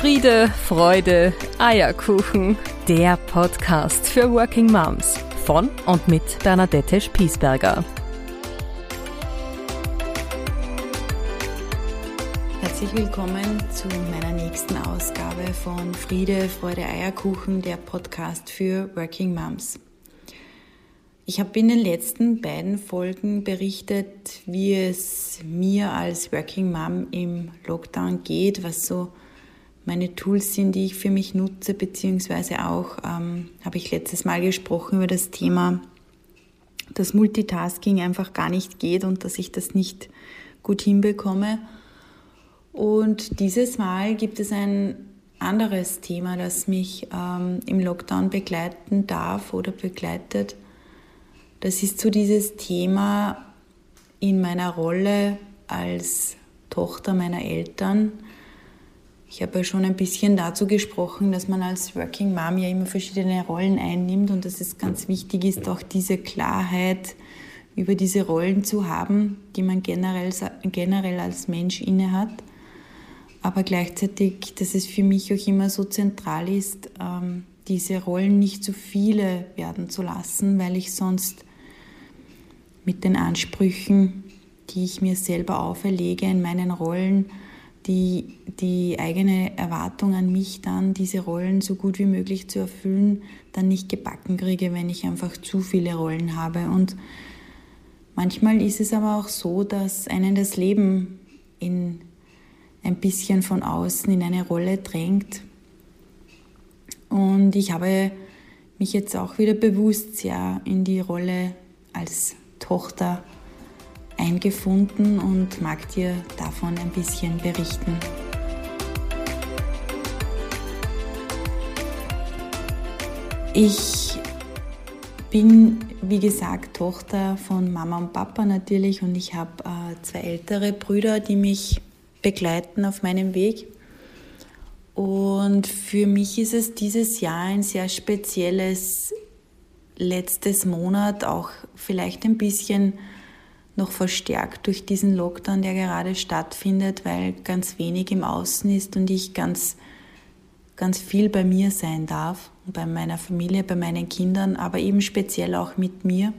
Friede, Freude, Eierkuchen. Der Podcast für Working Moms von und mit Bernadette Spiesberger. Herzlich willkommen zu meiner nächsten Ausgabe von Friede, Freude, Eierkuchen, der Podcast für Working Moms. Ich habe in den letzten beiden Folgen berichtet, wie es mir als Working Mom im Lockdown geht, was so meine Tools sind, die ich für mich nutze, beziehungsweise auch ähm, habe ich letztes Mal gesprochen über das Thema, dass Multitasking einfach gar nicht geht und dass ich das nicht gut hinbekomme. Und dieses Mal gibt es ein anderes Thema, das mich ähm, im Lockdown begleiten darf oder begleitet. Das ist so dieses Thema in meiner Rolle als Tochter meiner Eltern, ich habe ja schon ein bisschen dazu gesprochen, dass man als Working Mom ja immer verschiedene Rollen einnimmt und dass es ganz wichtig ist, auch diese Klarheit über diese Rollen zu haben, die man generell, generell als Mensch innehat. Aber gleichzeitig, dass es für mich auch immer so zentral ist, ähm, diese Rollen nicht zu viele werden zu lassen, weil ich sonst mit den Ansprüchen, die ich mir selber auferlege in meinen Rollen, die, die eigene Erwartung an mich dann, diese Rollen so gut wie möglich zu erfüllen, dann nicht gebacken kriege, wenn ich einfach zu viele Rollen habe. Und manchmal ist es aber auch so, dass einen das Leben in ein bisschen von außen in eine Rolle drängt. Und ich habe mich jetzt auch wieder bewusst sehr in die Rolle als Tochter eingefunden und mag dir davon ein bisschen berichten. Ich bin, wie gesagt, Tochter von Mama und Papa natürlich und ich habe äh, zwei ältere Brüder, die mich begleiten auf meinem Weg. Und für mich ist es dieses Jahr ein sehr spezielles letztes Monat, auch vielleicht ein bisschen noch verstärkt durch diesen Lockdown, der gerade stattfindet, weil ganz wenig im Außen ist und ich ganz, ganz viel bei mir sein darf, bei meiner Familie, bei meinen Kindern, aber eben speziell auch mit mir.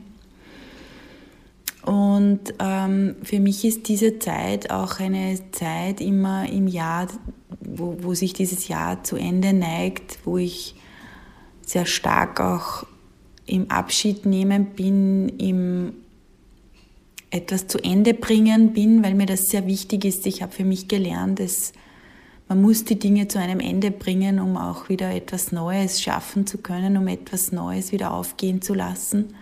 Und ähm, für mich ist diese Zeit auch eine Zeit immer im Jahr, wo, wo sich dieses Jahr zu Ende neigt, wo ich sehr stark auch im Abschied nehmen bin, im etwas zu Ende bringen bin, weil mir das sehr wichtig ist. Ich habe für mich gelernt, dass man muss die Dinge zu einem Ende bringen, um auch wieder etwas Neues schaffen zu können, um etwas Neues wieder aufgehen zu lassen.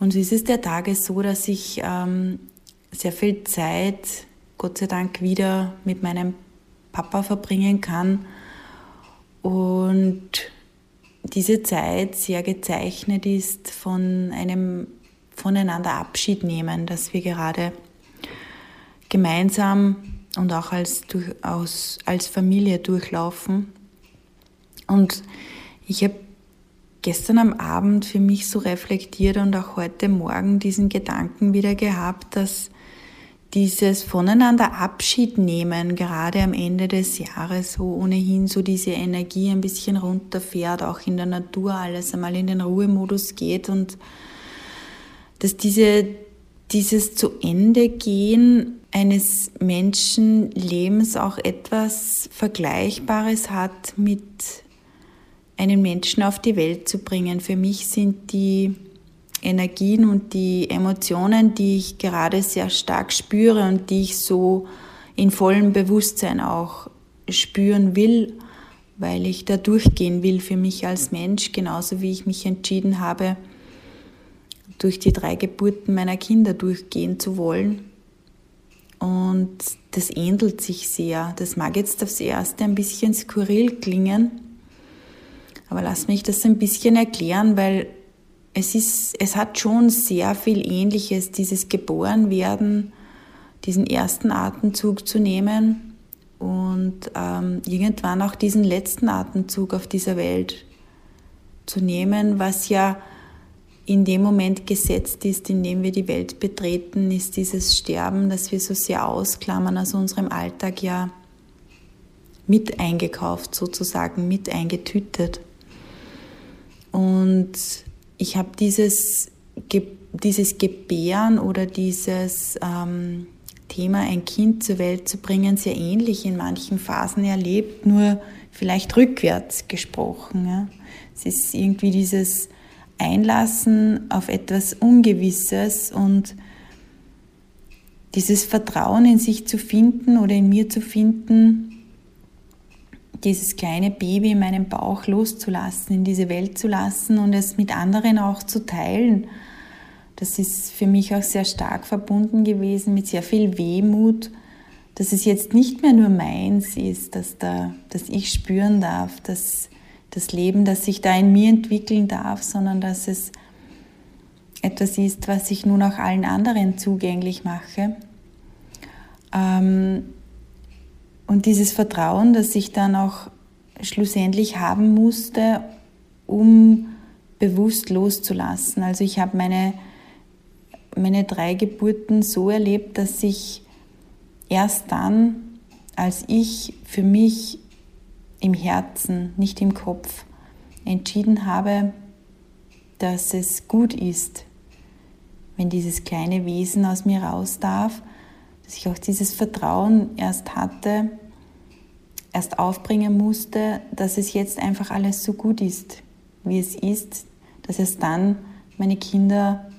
Und so ist es der Tage so, dass ich ähm, sehr viel Zeit, Gott sei Dank, wieder mit meinem Papa verbringen kann und diese Zeit sehr gezeichnet ist von einem voneinander Abschied nehmen, dass wir gerade gemeinsam und auch als, durchaus als Familie durchlaufen. Und ich habe gestern am Abend für mich so reflektiert und auch heute Morgen diesen Gedanken wieder gehabt, dass dieses voneinander Abschied nehmen, gerade am Ende des Jahres, wo ohnehin so diese Energie ein bisschen runterfährt, auch in der Natur alles einmal in den Ruhemodus geht und dass diese, dieses zu Ende gehen eines Menschenlebens auch etwas Vergleichbares hat mit einen Menschen auf die Welt zu bringen. Für mich sind die Energien und die Emotionen, die ich gerade sehr stark spüre und die ich so in vollem Bewusstsein auch spüren will, weil ich da durchgehen will für mich als Mensch, genauso wie ich mich entschieden habe, durch die drei Geburten meiner Kinder durchgehen zu wollen. Und das ähnelt sich sehr. Das mag jetzt aufs Erste ein bisschen skurril klingen, aber lass mich das ein bisschen erklären, weil es, ist, es hat schon sehr viel Ähnliches, dieses Geborenwerden, diesen ersten Atemzug zu nehmen und ähm, irgendwann auch diesen letzten Atemzug auf dieser Welt zu nehmen, was ja in dem Moment gesetzt ist, in dem wir die Welt betreten, ist dieses Sterben, das wir so sehr ausklammern aus unserem Alltag, ja mit eingekauft, sozusagen mit eingetütet. Und ich habe dieses, dieses Gebären oder dieses ähm, Thema, ein Kind zur Welt zu bringen, sehr ähnlich in manchen Phasen erlebt, nur vielleicht rückwärts gesprochen. Ja. Es ist irgendwie dieses Einlassen auf etwas Ungewisses und dieses Vertrauen in sich zu finden oder in mir zu finden, dieses kleine Baby in meinem Bauch loszulassen, in diese Welt zu lassen und es mit anderen auch zu teilen. Das ist für mich auch sehr stark verbunden gewesen mit sehr viel Wehmut, dass es jetzt nicht mehr nur meins ist, dass, da, dass ich spüren darf, dass das Leben, das sich da in mir entwickeln darf, sondern dass es etwas ist, was ich nun auch allen anderen zugänglich mache. Ähm, und dieses Vertrauen, das ich dann auch schlussendlich haben musste, um bewusst loszulassen. Also ich habe meine, meine drei Geburten so erlebt, dass ich erst dann, als ich für mich im Herzen, nicht im Kopf, entschieden habe, dass es gut ist, wenn dieses kleine Wesen aus mir raus darf, dass ich auch dieses Vertrauen erst hatte, erst aufbringen musste, dass es jetzt einfach alles so gut ist, wie es ist, dass es dann meine Kinder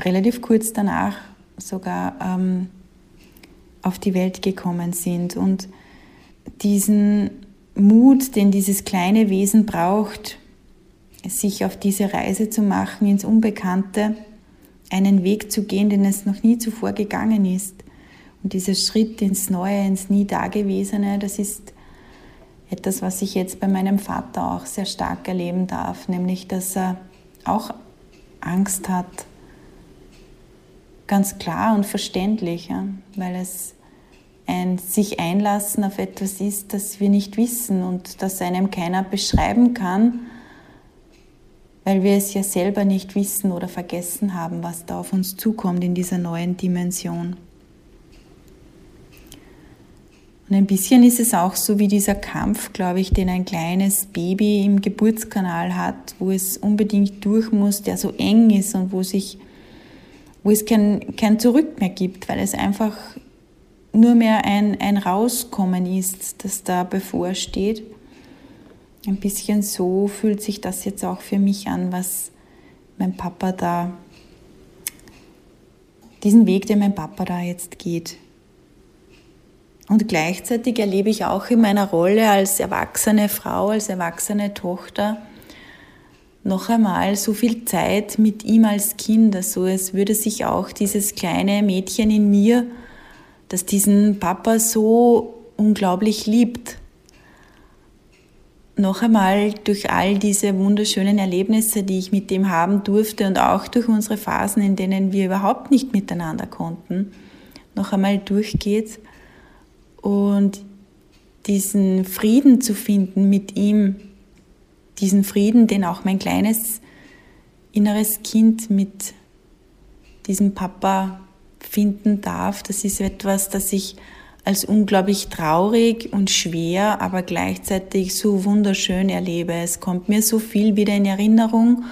relativ kurz danach sogar ähm, auf die Welt gekommen sind. Und diesen Mut, den dieses kleine Wesen braucht, sich auf diese Reise zu machen ins Unbekannte, einen Weg zu gehen, den es noch nie zuvor gegangen ist, und dieser Schritt ins Neue, ins Nie Dagewesene, das ist etwas, was ich jetzt bei meinem Vater auch sehr stark erleben darf, nämlich dass er auch Angst hat, ganz klar und verständlich, ja, weil es ein sich einlassen auf etwas ist, das wir nicht wissen und das einem keiner beschreiben kann, weil wir es ja selber nicht wissen oder vergessen haben, was da auf uns zukommt in dieser neuen Dimension. Und ein bisschen ist es auch so wie dieser Kampf, glaube ich, den ein kleines Baby im Geburtskanal hat, wo es unbedingt durch muss, der so eng ist und wo sich, wo es kein, kein Zurück mehr gibt, weil es einfach nur mehr ein, ein Rauskommen ist, das da bevorsteht. Ein bisschen so fühlt sich das jetzt auch für mich an, was mein Papa da, diesen Weg, den mein Papa da jetzt geht. Und gleichzeitig erlebe ich auch in meiner Rolle als erwachsene Frau, als erwachsene Tochter noch einmal so viel Zeit mit ihm als Kind. Also es würde sich auch dieses kleine Mädchen in mir, das diesen Papa so unglaublich liebt, noch einmal durch all diese wunderschönen Erlebnisse, die ich mit dem haben durfte und auch durch unsere Phasen, in denen wir überhaupt nicht miteinander konnten, noch einmal durchgeht und diesen Frieden zu finden mit ihm, diesen Frieden, den auch mein kleines inneres Kind mit diesem Papa finden darf, das ist etwas, das ich als unglaublich traurig und schwer, aber gleichzeitig so wunderschön erlebe. Es kommt mir so viel wieder in Erinnerung.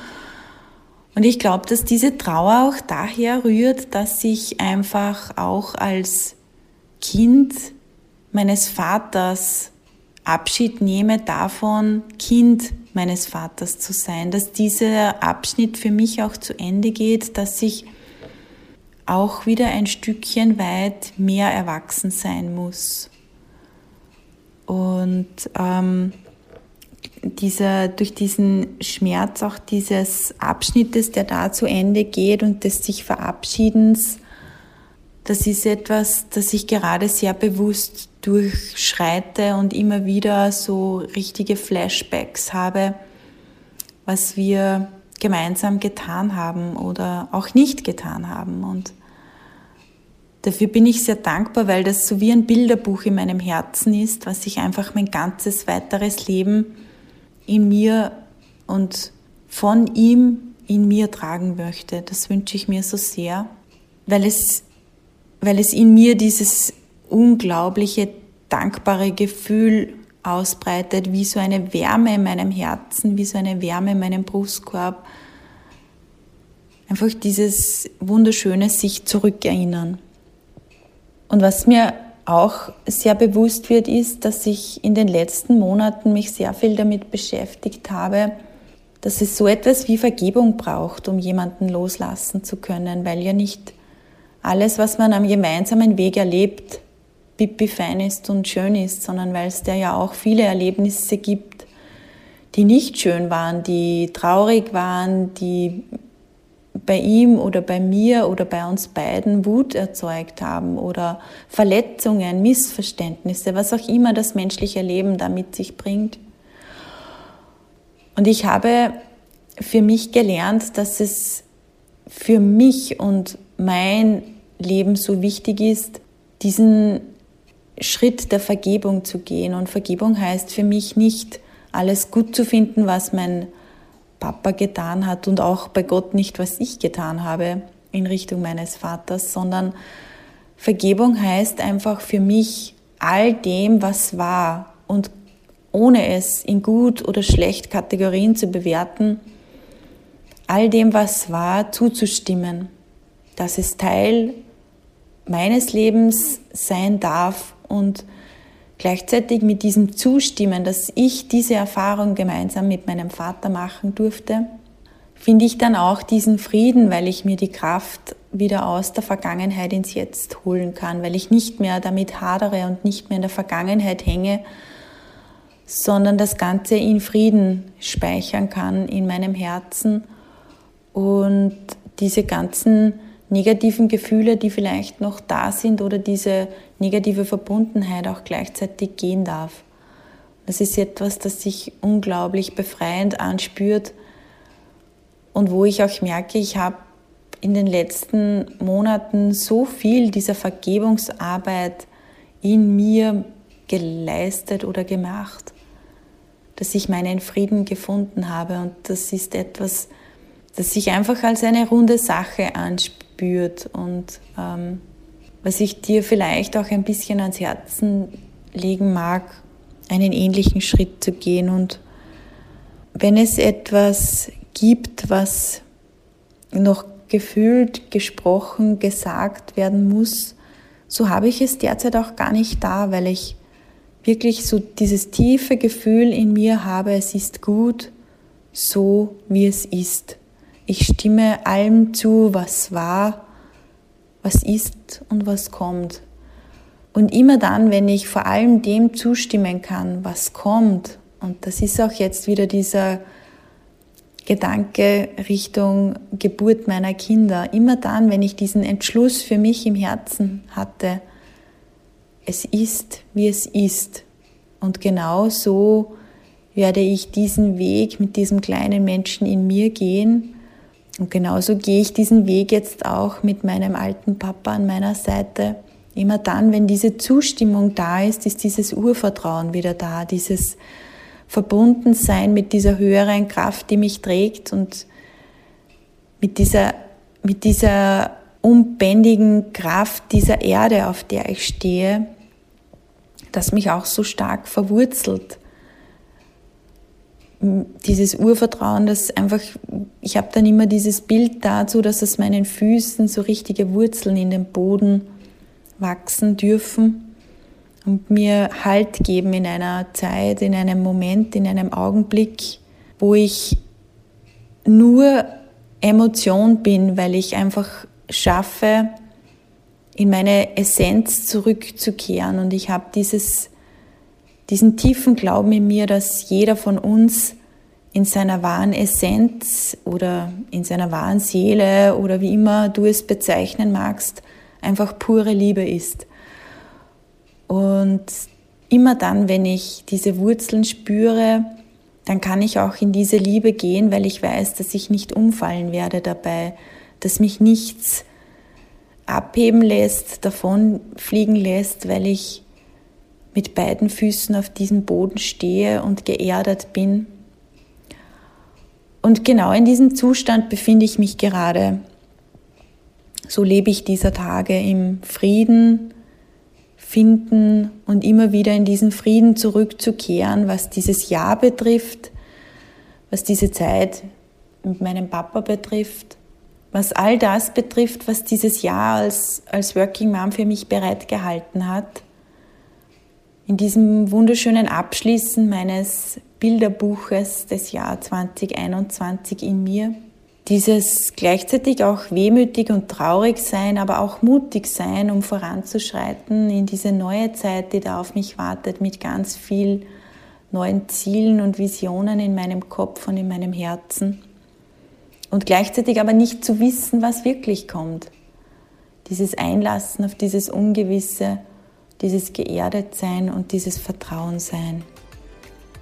Und ich glaube, dass diese Trauer auch daher rührt, dass ich einfach auch als Kind meines Vaters Abschied nehme davon, Kind meines Vaters zu sein, dass dieser Abschnitt für mich auch zu Ende geht, dass ich auch wieder ein Stückchen weit mehr erwachsen sein muss. Und ähm, dieser, durch diesen Schmerz auch dieses Abschnittes, der da zu Ende geht und des sich Verabschiedens, das ist etwas, das ich gerade sehr bewusst durchschreite und immer wieder so richtige Flashbacks habe, was wir gemeinsam getan haben oder auch nicht getan haben. Und dafür bin ich sehr dankbar, weil das so wie ein Bilderbuch in meinem Herzen ist, was ich einfach mein ganzes weiteres Leben in mir und von ihm in mir tragen möchte. Das wünsche ich mir so sehr, weil es weil es in mir dieses unglaubliche, dankbare Gefühl ausbreitet, wie so eine Wärme in meinem Herzen, wie so eine Wärme in meinem Brustkorb. Einfach dieses wunderschöne sich zurückerinnern. Und was mir auch sehr bewusst wird, ist, dass ich in den letzten Monaten mich sehr viel damit beschäftigt habe, dass es so etwas wie Vergebung braucht, um jemanden loslassen zu können, weil ja nicht alles, was man am gemeinsamen Weg erlebt, pipi fein ist und schön ist, sondern weil es da ja auch viele Erlebnisse gibt, die nicht schön waren, die traurig waren, die bei ihm oder bei mir oder bei uns beiden Wut erzeugt haben oder Verletzungen, Missverständnisse, was auch immer das menschliche Leben da mit sich bringt. Und ich habe für mich gelernt, dass es für mich und mein Leben so wichtig ist, diesen Schritt der Vergebung zu gehen. Und Vergebung heißt für mich nicht, alles gut zu finden, was mein Papa getan hat und auch bei Gott nicht, was ich getan habe in Richtung meines Vaters, sondern Vergebung heißt einfach für mich all dem, was war und ohne es in gut oder schlecht Kategorien zu bewerten, all dem, was war, zuzustimmen, dass es Teil meines Lebens sein darf und gleichzeitig mit diesem Zustimmen, dass ich diese Erfahrung gemeinsam mit meinem Vater machen durfte, finde ich dann auch diesen Frieden, weil ich mir die Kraft wieder aus der Vergangenheit ins Jetzt holen kann, weil ich nicht mehr damit hadere und nicht mehr in der Vergangenheit hänge, sondern das Ganze in Frieden speichern kann in meinem Herzen. Und diese ganzen negativen Gefühle, die vielleicht noch da sind oder diese negative Verbundenheit auch gleichzeitig gehen darf. Das ist etwas, das sich unglaublich befreiend anspürt und wo ich auch merke, ich habe in den letzten Monaten so viel dieser Vergebungsarbeit in mir geleistet oder gemacht dass ich meinen Frieden gefunden habe. Und das ist etwas, das sich einfach als eine runde Sache anspürt und ähm, was ich dir vielleicht auch ein bisschen ans Herzen legen mag, einen ähnlichen Schritt zu gehen. Und wenn es etwas gibt, was noch gefühlt, gesprochen, gesagt werden muss, so habe ich es derzeit auch gar nicht da, weil ich wirklich so dieses tiefe Gefühl in mir habe, es ist gut, so wie es ist. Ich stimme allem zu, was war, was ist und was kommt. Und immer dann, wenn ich vor allem dem zustimmen kann, was kommt, und das ist auch jetzt wieder dieser Gedanke Richtung Geburt meiner Kinder, immer dann, wenn ich diesen Entschluss für mich im Herzen hatte, es ist, wie es ist. Und genau so werde ich diesen Weg mit diesem kleinen Menschen in mir gehen. Und genauso gehe ich diesen Weg jetzt auch mit meinem alten Papa an meiner Seite. Immer dann, wenn diese Zustimmung da ist, ist dieses Urvertrauen wieder da, dieses Verbundensein mit dieser höheren Kraft, die mich trägt und mit dieser, mit dieser unbändigen Kraft dieser Erde, auf der ich stehe, das mich auch so stark verwurzelt. Dieses Urvertrauen, das einfach, ich habe dann immer dieses Bild dazu, dass es meinen Füßen so richtige Wurzeln in den Boden wachsen dürfen und mir Halt geben in einer Zeit, in einem Moment, in einem Augenblick, wo ich nur Emotion bin, weil ich einfach schaffe, in meine Essenz zurückzukehren. Und ich habe dieses, diesen tiefen Glauben in mir, dass jeder von uns in seiner wahren Essenz oder in seiner wahren Seele oder wie immer du es bezeichnen magst, einfach pure Liebe ist. Und immer dann, wenn ich diese Wurzeln spüre, dann kann ich auch in diese Liebe gehen, weil ich weiß, dass ich nicht umfallen werde dabei, dass mich nichts abheben lässt, davon fliegen lässt, weil ich mit beiden Füßen auf diesem Boden stehe und geerdet bin. Und genau in diesem Zustand befinde ich mich gerade. So lebe ich dieser Tage im Frieden, finden und immer wieder in diesen Frieden zurückzukehren, was dieses Jahr betrifft, was diese Zeit mit meinem Papa betrifft, was all das betrifft, was dieses Jahr als, als Working Mom für mich bereitgehalten hat. In diesem wunderschönen Abschließen meines Bilderbuches des Jahr 2021 in mir. Dieses gleichzeitig auch wehmütig und traurig sein, aber auch mutig sein, um voranzuschreiten in diese neue Zeit, die da auf mich wartet, mit ganz viel neuen Zielen und Visionen in meinem Kopf und in meinem Herzen und gleichzeitig aber nicht zu wissen, was wirklich kommt. Dieses Einlassen auf dieses Ungewisse, dieses Geerdetsein und dieses Vertrauensein.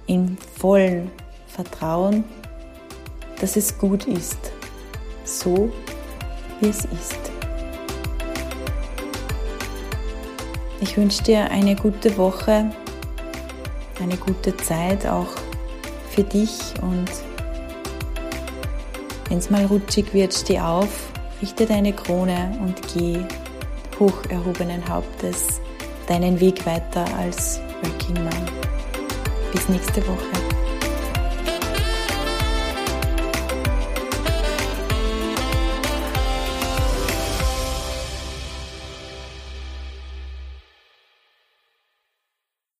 Im vollen Vertrauen, dass es gut ist, so wie es ist. Ich wünsche dir eine gute Woche, eine gute Zeit auch für dich und wenn es mal rutschig wird, steh auf, richte deine Krone und geh hoch erhobenen Hauptes deinen Weg weiter als Working Mom. Bis nächste Woche.